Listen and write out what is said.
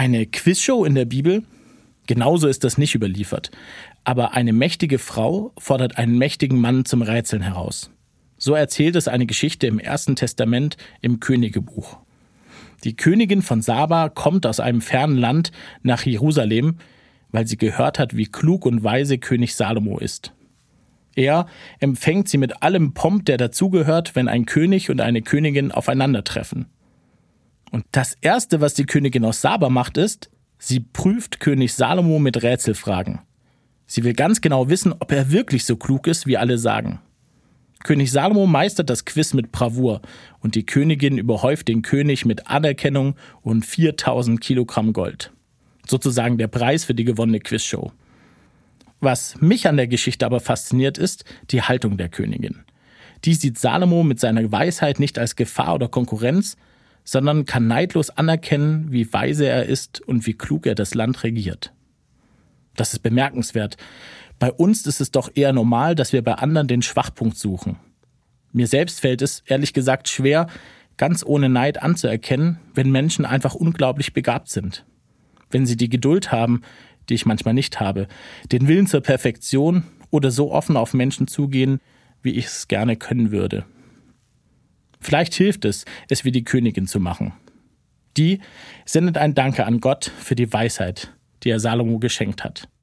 Eine Quizshow in der Bibel? Genauso ist das nicht überliefert. Aber eine mächtige Frau fordert einen mächtigen Mann zum Rätseln heraus. So erzählt es eine Geschichte im Ersten Testament im Königebuch. Die Königin von Saba kommt aus einem fernen Land nach Jerusalem, weil sie gehört hat, wie klug und weise König Salomo ist. Er empfängt sie mit allem Pomp, der dazugehört, wenn ein König und eine Königin aufeinandertreffen. Und das Erste, was die Königin aus Saba macht, ist, sie prüft König Salomo mit Rätselfragen. Sie will ganz genau wissen, ob er wirklich so klug ist, wie alle sagen. König Salomo meistert das Quiz mit Bravour und die Königin überhäuft den König mit Anerkennung und 4000 Kilogramm Gold. Sozusagen der Preis für die gewonnene Quizshow. Was mich an der Geschichte aber fasziniert, ist die Haltung der Königin. Die sieht Salomo mit seiner Weisheit nicht als Gefahr oder Konkurrenz, sondern kann neidlos anerkennen, wie weise er ist und wie klug er das Land regiert. Das ist bemerkenswert. Bei uns ist es doch eher normal, dass wir bei anderen den Schwachpunkt suchen. Mir selbst fällt es, ehrlich gesagt, schwer, ganz ohne Neid anzuerkennen, wenn Menschen einfach unglaublich begabt sind. Wenn sie die Geduld haben, die ich manchmal nicht habe, den Willen zur Perfektion oder so offen auf Menschen zugehen, wie ich es gerne können würde. Vielleicht hilft es, es wie die Königin zu machen. Die sendet ein Danke an Gott für die Weisheit, die er Salomo geschenkt hat.